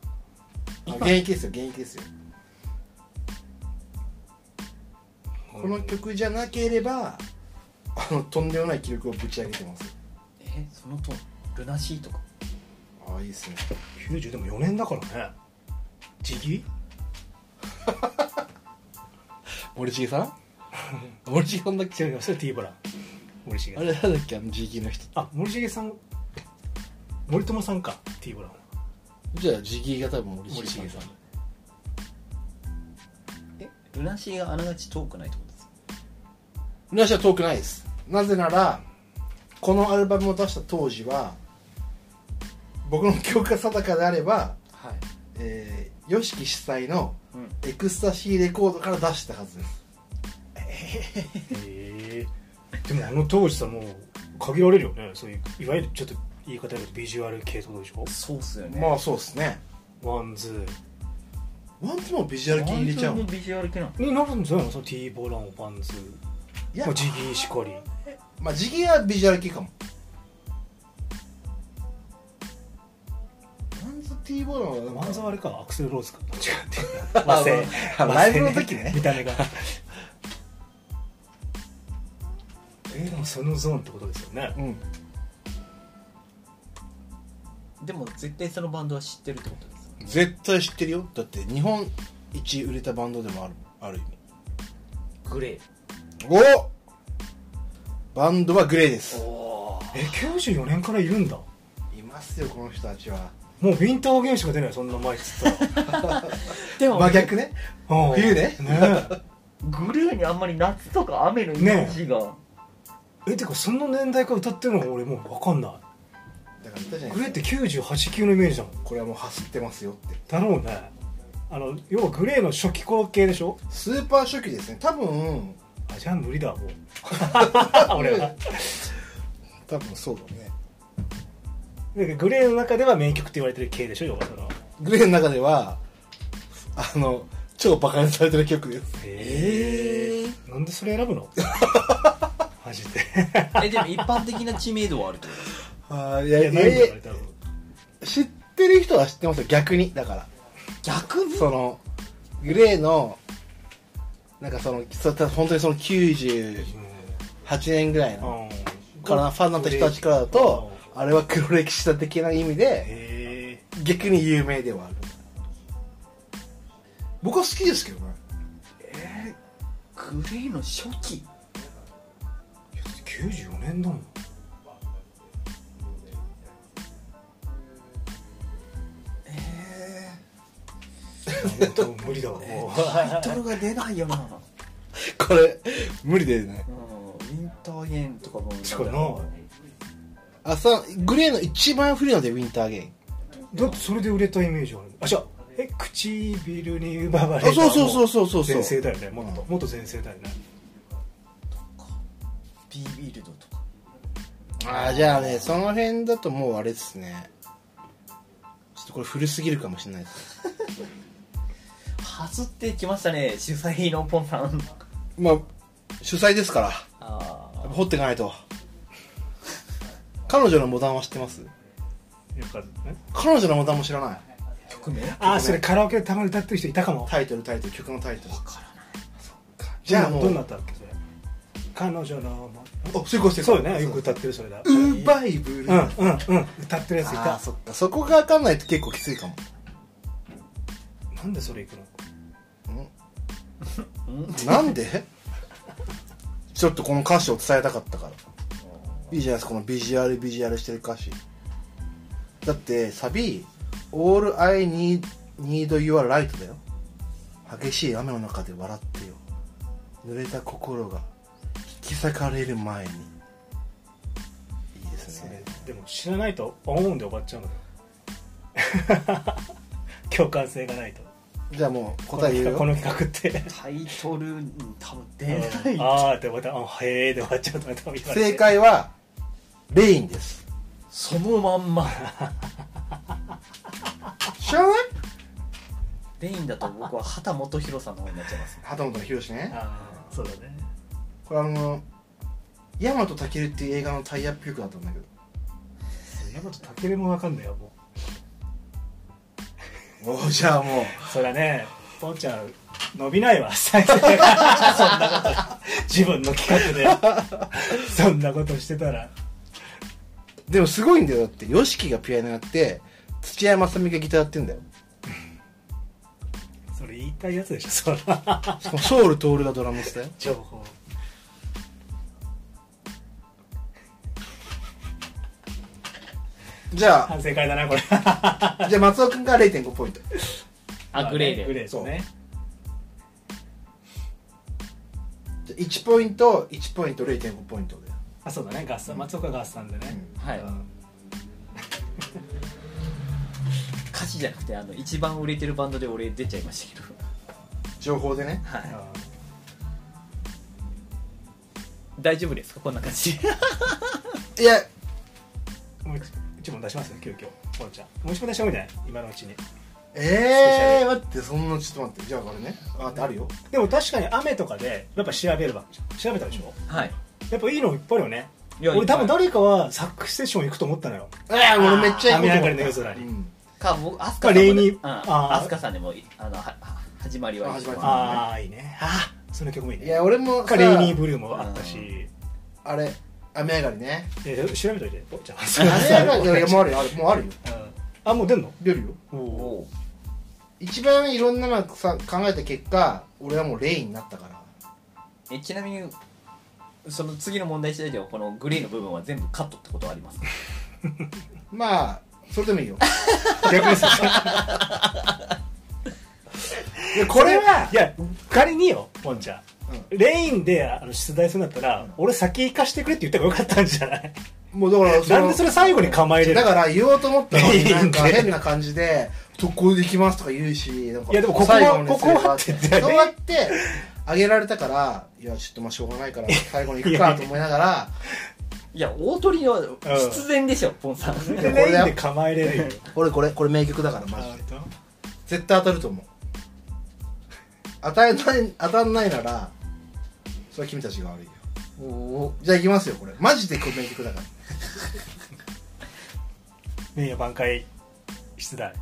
あ現役ですよ現役ですよこの曲じゃなければあのとんでもない記録をぶち上げてます。えそのとルナシーとか？ああいいですね。90でも4年だからね。時期 森重さん？森重さんだっけ？違うよそれ T ボラ。ン森重。あれなんだっけ？あの GT の人。あ森重さん森友さんか。T ボランはじゃあ GT が多分森重さん森重さんえルナシーがあながち遠くないってことですか？話は遠くないです。なぜならこのアルバムを出した当時は僕の記憶が定かであればはい。えー、YOSHIKI 主催のうん。エクスタシーレコードから出したはずです。へえでももあの当時さもう限られるよね。そういういわゆるちょっと言い方やるとビジュアル系ってことでしょ？そうっすよね。まあそうですね。ワンズワンツもビジュアル系入れちゃうの？ワンツーもビジュアル系なのになるんじゃないのその T ボランワンズいやまあジギーしかり。まあ時期はビジュアル系かも。ワンズ T ボールはワンズはあれかアクセルローズか。違って。あ和製あ和製ライブの時ね。見た目が。えーでもそのゾーンってことですよね。うん。でも絶対そのバンドは知ってるってこと？絶対知ってるよ。だって日本一売れたバンドでもあるある意味。グレおバンドはグレーです。ー。おえ94年からいるんだ。いますよこの人たちは。もうウィンターゲームしか出ないそんな前っつったら。でも真逆ね。うん。冬ね。ね。グレーにあんまり夏とか雨のイメージが、え。てかその年代から歌ってるのが俺もう分かんないだから言ったじゃないグレーって98級のイメージだもん。これはもう走ってますよって。だろうね。あの要はグレーの初期頃系でしょ？スーパー初期ですね。多分。あじゃあ無理だもう。俺は。多分そうだね。だからグレーの中では名曲って言われてる系でしょ？要はその。グレーの中ではあの超バカにされてる曲です。ええなんでそれ選ぶの？マジで。えでも一般的な知名度はあるってこと？ですかあーいやいやないやよ多分。知ってる人は知ってますよ逆に。だから。逆に？そのグレーのなんかそのそ本当にその98年ぐらいのからファンになった人たちからだとあれは黒歴史だ的な意味で逆に有名ではある。僕は好きですけどね。えー、グレーの初期？94年だもんえ多分無理だわもタイトルが出ないよな。これ無理だよね。うんウィンターゲーンとかも。うしかな。あさグレーの一番古いのでウィンターゲインだってそれで売れたイメージある。あじゃあえ唇に奪われたあそうそうそうそうそう。そう全盛だよね。もっともっと全盛だよね。ビービルドとか。ああじゃあねその辺だともうあれですね。ちょっとこれ古すぎるかもしれないです外ってきましたね主催のポンさん。まあ主催ですから。あやっぱ掘っていかないと。彼女のモダンは知ってます？よかったね。彼女のモダンも知らない。曲名？あーそれカラオケでたまに歌ってる人いたかも。タイトルタイトル曲のタイトル。じゃあじゃあもうどうなったっけそれ？彼女のお成功してる。そうよね。よく歌ってるそれだ。ウーバイブル。うんうんうん歌ってるやついあーたそっか。そこが分かんないと結構きついかも。なんでそれ行くの？なんで？ちょっとこの歌詞を伝えたかったから。いいじゃないですかこのビジュアルビジュアルしてる歌詞。だってサビ「All I need, need your light」だよ。激しい雨の中で笑ってよ。濡れた心が引き裂かれる前に。いいですね。でも知らないとオーンで終わっちゃうのよ。共感性がないとじゃあもう答え言うよ。この企画って。タイトルうん多分出ない。ああってまたあへえで終わっちゃうとまた正解はレインです。そのまんま。知らない？レインだと僕は畑基博さんの方になっちゃいます。ね畑本博ね。ああそうだね。これあの「ヤマトタケル」っていう映画のタイアップ曲だったんだけど。山本武もわかんないよもうおじゃあもう。そりゃねポンちゃん伸びないわ。再生がそんなこと。自分の企画で。そんなことしてたら。でもすごいんだよ。だって YOSHIKI がピアノやって土屋正美がギターやってんだよ。それ言いたいやつでしょそソウルトールがドラムスだよ情報じゃ反省会だなこれ。あじゃあ松尾君が0.5ポイント。あグレーで。グレーですね。じゃあ1ポイント1ポイント0.5ポイントで。あそうだね。合算松岡合算でね、はい。うん。歌詞じゃなくてあの一番売れてるバンドで俺出ちゃいましたけど。情報でね。はい。大丈夫ですか？こんな感じいやもう一一問出しますよ急遽ポンちゃん。もう一問出した方がいいんじゃない？今のうちに。えー、待ってそんなちょっと待って。じゃあこれね。あってあるよ。でも確かに雨とかでやっぱ調べるわけじゃん調べたでしょ？はい。やっぱいいのいっぱいあるよね。いや俺多分誰かはサックスセッション行くと思ったのよ。えー、俺めっちゃいいこと思った雨上がりの夜空に。うん。か僕アスかカさんもレイニーうんあー。アスカさんでもいあのはは始まりはあ始まりああいいね。ああその曲もいいね。いや俺もさかレイニーブルーもあったし。あれ雨上がりね。え調べといて。おじゃあ。雨上がりいやいやもうあるよ。あ るもうあるよ。あもう出んの？出るよ。一番いろんなのさ考えた結果俺はもうレイになったから。えちなみにその次の問題次第ではこのグレーの部分は全部カットってことはありますか？まあそれでもいいよ。逆ですいやこれはいや仮によポンちゃん。うレインであの出題するんだったら、俺先行かしてくれって言った方がよかったんじゃない？もうだから なんでそれ最後に構えれる？だから言おうと思ったのに なんか変な感じで特攻できますとか言うしなんかいやでもここはここはって言ってそうやってあげられたからいやちょっとまあしょうがないから最後に行くかと思いながら。いや大鳥の必然でしょ、ポンさん。でレインで構えれるよ。俺これこれ名曲だからマジで。あ絶対当たると思う。当たらない当たんないならそれは君たちが悪いよ。おおじゃあ行きますよこれ。マジでこれ名曲だから。名誉挽回出題。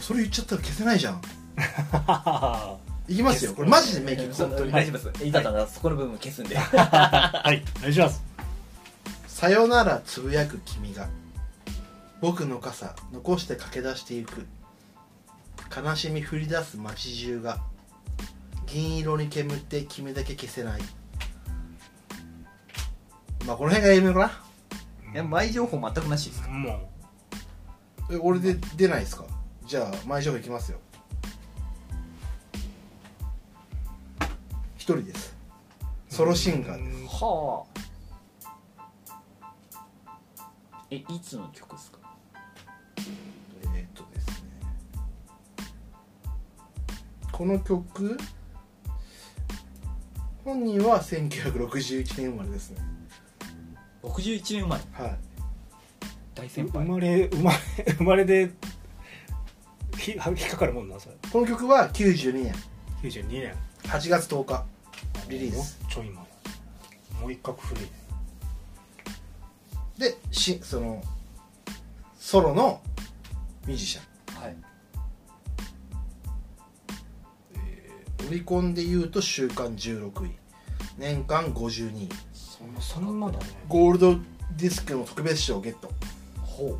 それ言っちゃったら消せないじゃん。は 行きますよ。これマジで名曲そ本当に。大丈夫です板田がそこの部分消すんでい。お願いします。さよならつぶやく君が僕の傘残して駆け出してゆく悲しみ降り出す街中が銀色に煙って君だけ消せない。まあこの辺が有名かな？いや前情報全くなしですか？もえ俺で出ないですか？じゃあ前情報いきますよ。一人です。ソロシンガーです。はあ。えいつの曲ですか？えーっとですね。この曲本人は1961年生まれですね。61年生まれ。はい。生大先輩。まれ生まれ 生まれでひ引っかかるもんなそれ。この曲は92年。92年。8月10日。リリース。ちょい前。もう一角古い。ねでしそのソロのミュージシャンオリコンでいうと週間16位年間52位そんなそんなだね。ゴールドディスクの特別賞をゲット。ほ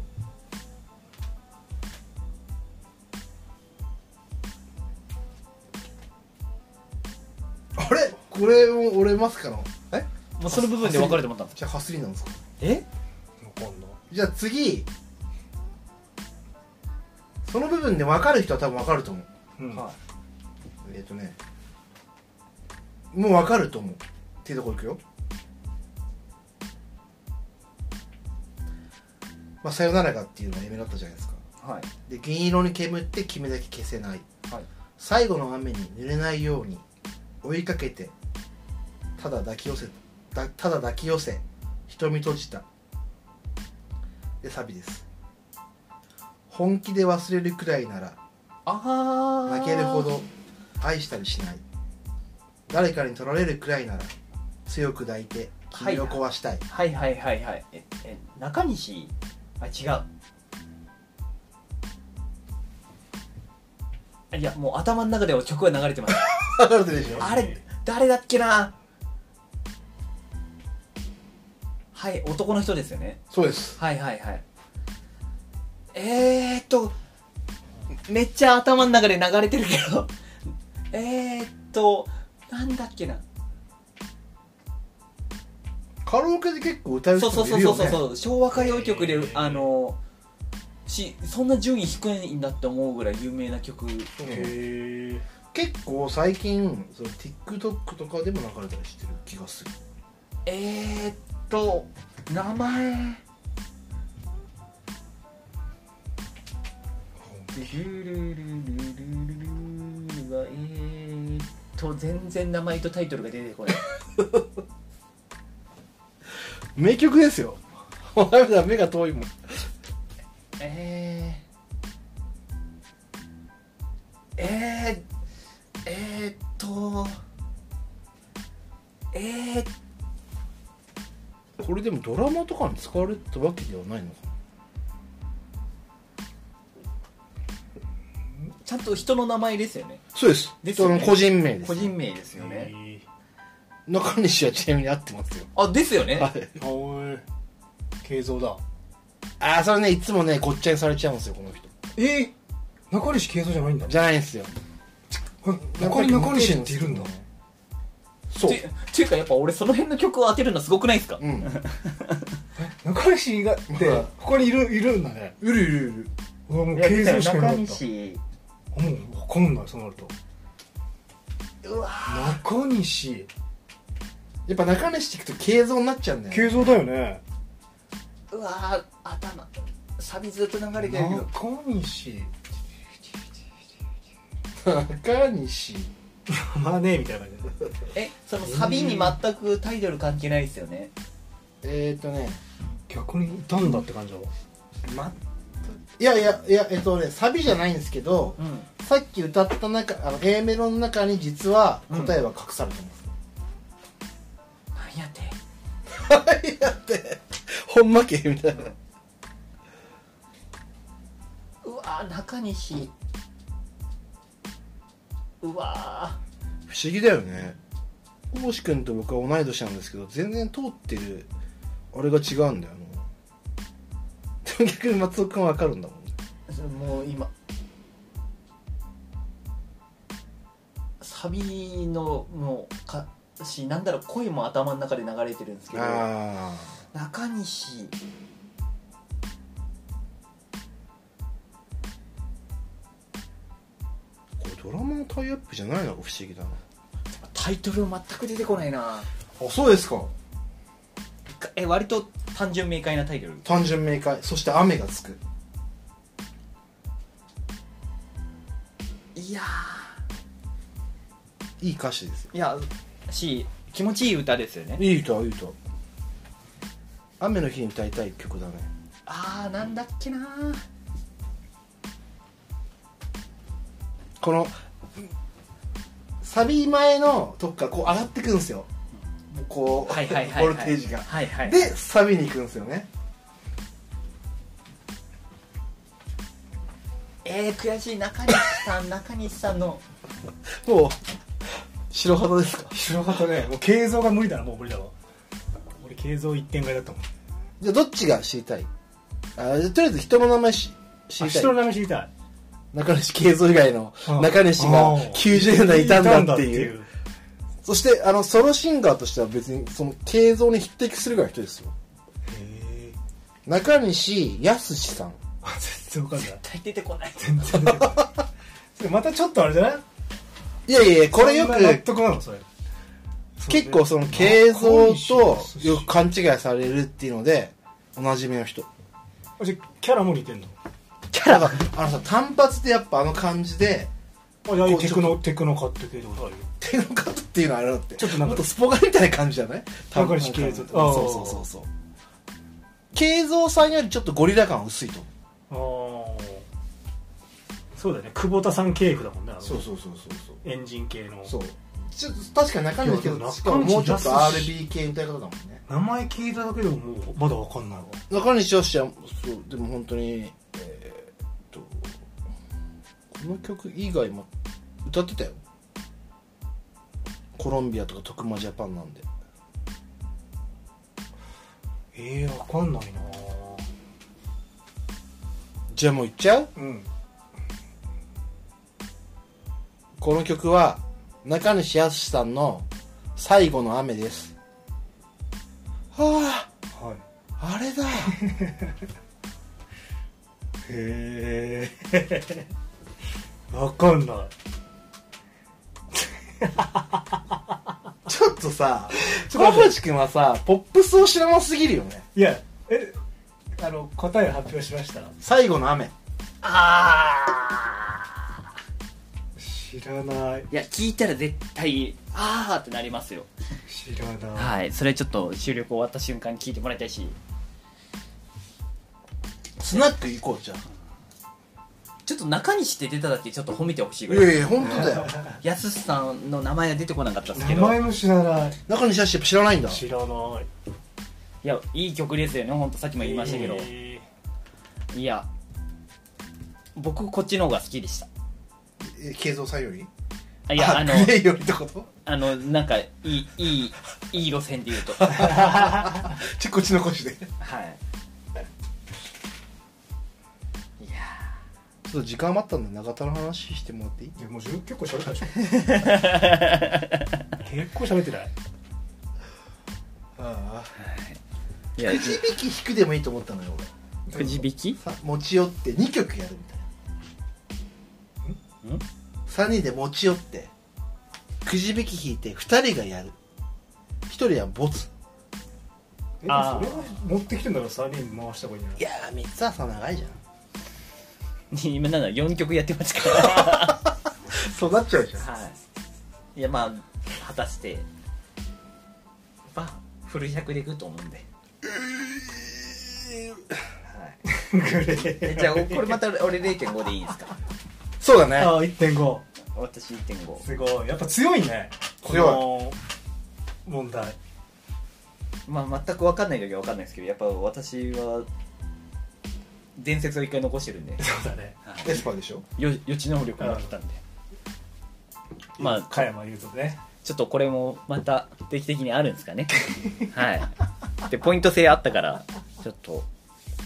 あれ？これも俺まさかのえ？うもうその部分で分かると思ったんですじゃあハスリーなんですか？え？じゃあ次。その部分で分かる人は多分分かると思う。うん。はえっ、とねもう分かると思う。っていうとこいくよ。まあ、さよならがっていうのが夢だったじゃないですか。いはい。で銀色に煙って君だけ消せない。はい。最後の雨に濡れないように追いかけてただ抱き寄せだただ抱き寄せ瞳閉じた。でサビです。本気で忘れるくらいならああ泣けるほど愛したりしない。誰かに取られるくらいなら強く抱いて君を壊したい、はいはいはいはい。ええ中西？あ違う。いやもう頭の中では曲が流れてます。分かるでしょ？あれ誰だっけな？はい男の人ですよね。そうです。はいはいはい。えーっとめっちゃ頭の中で流れてるけどえーっとなんだっけな。カラオケで結構歌う人そうそうもいるよね。そうそうそう昭和歌謡曲であのしそんな順位低いんだって思うぐらい有名な曲。そうへえ結構最近その TikTok とかでも流れたりしてる気がする。えー、っと名前。ルルルルルルルルはえーっと全然名前とタイトルが出てこない。名曲ですよ。涙目が遠いもん。えー、えー、えー、っとえー、これでもドラマとかに使われたわけではないのかちゃんと人の名前ですよねそうです。ですよね。人の個人名です個人名ですよね、え中西はちなみに合ってますよ。あですよね、はい。ー、おい。慶三だ。ああそれねいつもねごっちゃにされちゃうんですよこの人。えー、中西慶三じゃないんだ。じゃないんですよ。中に中西っているんだ。そう。てていうかやっぱ俺その辺の曲を当てるのすごくないですか、うん。中西がってはいここにいるいるんだね。いるいるいる。中った。西もう分かんないそうなると。うわ中西。やっぱ中西って聞くと慶三になっちゃうんだよ、ね、慶三だよね。うわ頭サビずっと流れてるけど。中西。中西。まあねみたいな感じ。でえそのサビに全くタイトル関係ないですよね。えー、っとね。逆にいたんだって感じだわ。まいやいやいやえっとねサビじゃないんですけどうん。さっき歌った中あの A メロの中に実は答えは隠されてます、なんやって？何やって？本間家みたいな。うわ中西。うわ不思議だよね。大志くんと僕は同い年なんですけど全然通ってるあれが違うんだよな。でも逆に松尾くんは分かるんだもんね。もう今。サビのもう歌詞なんだろう声も頭の中で流れてるんですけどあ中西。あこれドラマのタイアップじゃないの？が不思議だな。タイトル全く出てこないな。あそうですかえ割と単純明快なタイトル。単純明快。そして雨がつく。いやいい歌詞ですよ。ーいやし気持ちいい歌ですよね。いい歌いい歌。雨の日に歌いたい曲だね。あーなんだっけなー。このサビ前のとこからこう上がってくんですよこう、はいはいはい、はい、ボルテージが。はいはいでサビに行くんですよね。えー、悔しい中西さん中西さんの。もう白旗ですか？白旗ね。もう慶三が無理だなもう無理だわ。俺慶三一点買いだったもん。じゃあどっちが知りたい？あじゃあとりあえず人の名前し知りたい。あ人の名前知りたい。中西慶三以外のあ中西が90年代いたんだっていう。うそしてあのソロシンガーとしては別にその慶三に匹敵するぐらいの人ですよ。へえ中西康さん。全然わかんない。絶対出てこない。全然出てこない。またちょっとあれじゃない？いやいやいやこれよそんな納く得なの？それ。結構その慶三とよく勘違いされるっていうのでおなじみの人。あじゃあキャラも似てんの？キャラがあのさ単発でやっぱあの感じであいやテクノテクノカット系ってことあるよ手のカットっていうのはあれだって。ちょっとなんかもっとスポガみたいな感じじゃない？中西慶三そうそうそうそう。慶三さんよりちょっとゴリラ感薄いとああそうだよね。久保田さん系譜だもんねあのそうそうそうそうエンジン系の。そう。ちょっと確かに中西けどいやしかももうちょっと RB 系歌い方だもんね。名前聞いただけでももうまだわかんない。わ中西よしはそうでも本当にえーっとこの曲以外も歌ってたよコロンビアとか徳間ジャパンなんで。ええー、わかんないな。じゃあもういっちゃう？うん。この曲は中西康さんの「最後の雨」です。ははい。ああれだ。へえ。わかんない さ小渕君はさポップスを知らなすぎるよね。いやえあの答え発表しました。最後の雨。あ知知らない。いや聞いたら絶対ああってなりますよ。知らない。はいそれちょっと収録終わった瞬間に聞いてもらいたいし。スナック行こうじゃちょっと中西って出ただけちょっと褒めてほしいんぐらい。いやいや本当だよ。やすしさんの名前が出てこなかったんですけど。名前も知らない。中西し知らないんだ。知らない。いやいい曲ですよね本当さっきも言いましたけど、えいや僕こっちの方が好きでした。え慶三さんよりあいやあのグレイよりってこと？あのなんかいいいいいい路線で言うと。ちこっちの腰で。ちはいいょっと時間余ったんで永田の話してもらっていい？ーいやもう十結構喋ったでしょ。結構喋ってない？ああ。くじ引き引くでもいいと思ったのよ俺。くじ引き？さ持ち寄って2曲やるみたいん？な3人で持ち寄ってくじ引き引いて2人がやる。1人はボツ。えあーそれは持ってきてんだから3人回した方がいいんいじゃやー3つはさ長いじゃん今なんだ4曲やってますからそうなっちゃうじゃん。はい。いやまあ果たしてまあフル100でいくと思うんで。はい。じゃあこれまた俺0.5でいいですか？そうだね。あー1.5私1.5すごい。やっぱ強いね。強い。この問題。まあ全く分かんない時は分かんないですけどやっぱ私は伝説を一回残してるんで。そうだね。エスパーでしょ？よ予知能力があったんで。まあ加山雄三ね。ちょっとこれもまた定期的にあるんですかね。はい。でポイント制あったからちょっと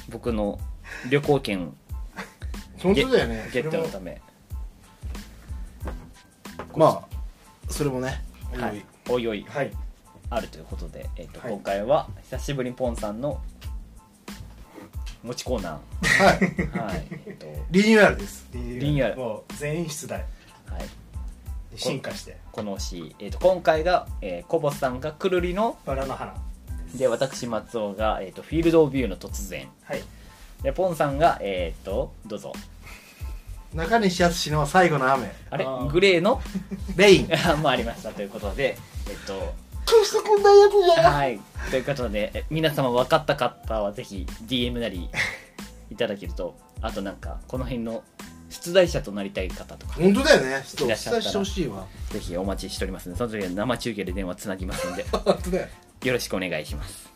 僕の旅行券本当だよね。ゲットのため。まあそれもねおい。おいはい。おいおいはい。あるということで、えっとはい。今回は久しぶりにポンさんの持ちコーナはい。ーはい。えっとリニューアルです。リニューアル。もう全員出題。はい。に進化して。この詩、えっと今回が、えー、コボさんがくるりのバラの花。で私松尾が、えっとフィールド・オブ・ビューの突然。はい。でポンさんがえっとどうぞ。中西敦の最後の雨。あれ？あー。グレーの？レイン。あもありました。ということでえっと消してくんないやつじゃん。はい。ということでえ皆様分かった方はぜひ DM なりいただけるとあとなんかこの辺の出題者となりたい方とか本当だよね。ちょっとおいらっしてほしいわ。ぜひお待ちしておりますのでその時は生中継で電話つなぎますので 本当だよ。よろしくお願いします。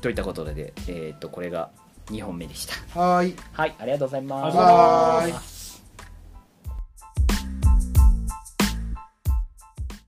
といったことでえっとこれが2本目でした。はーい。はいありがとうございます